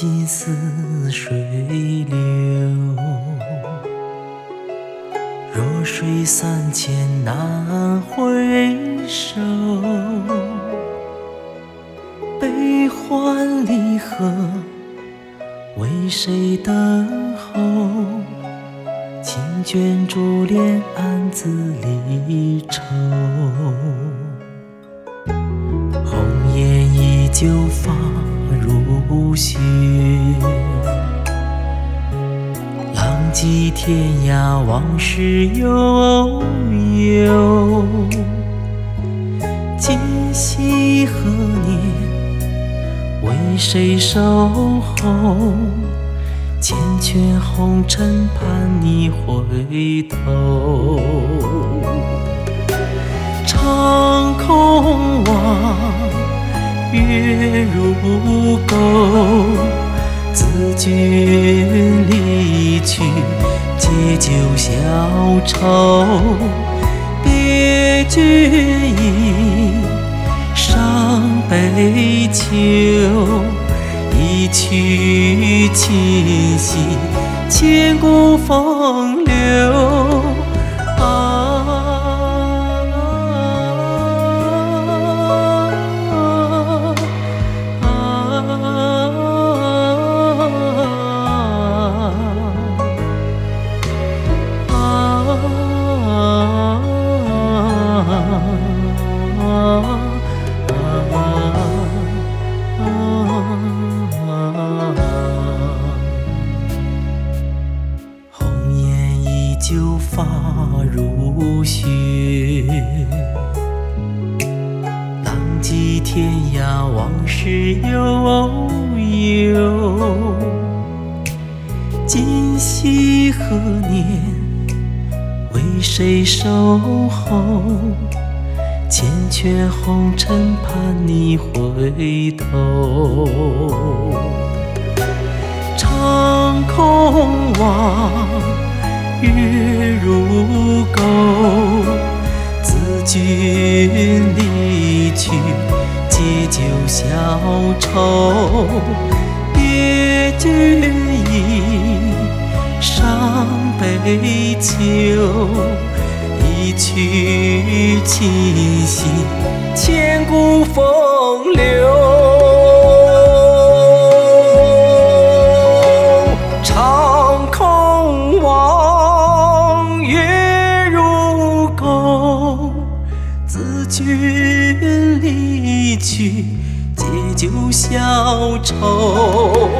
心似水流，弱水三千难回首。悲欢离合，为谁等候？轻卷珠帘，暗自离愁。红颜依旧发如雪，浪迹天涯，往事悠悠。今夕何年？为谁守候？缱绻红尘，盼你回头。月如钩。自君离去，借酒消愁。别君意，伤悲秋。一曲琴兮，千古风流。就发如雪，浪迹天涯，往事悠悠。今夕何年？为谁守候？缱绻红尘，盼你回头。长空望，月如钩。自君离去，借酒消愁。别君意，伤悲秋。一曲琴兮，千古风流。君离去，借酒消愁。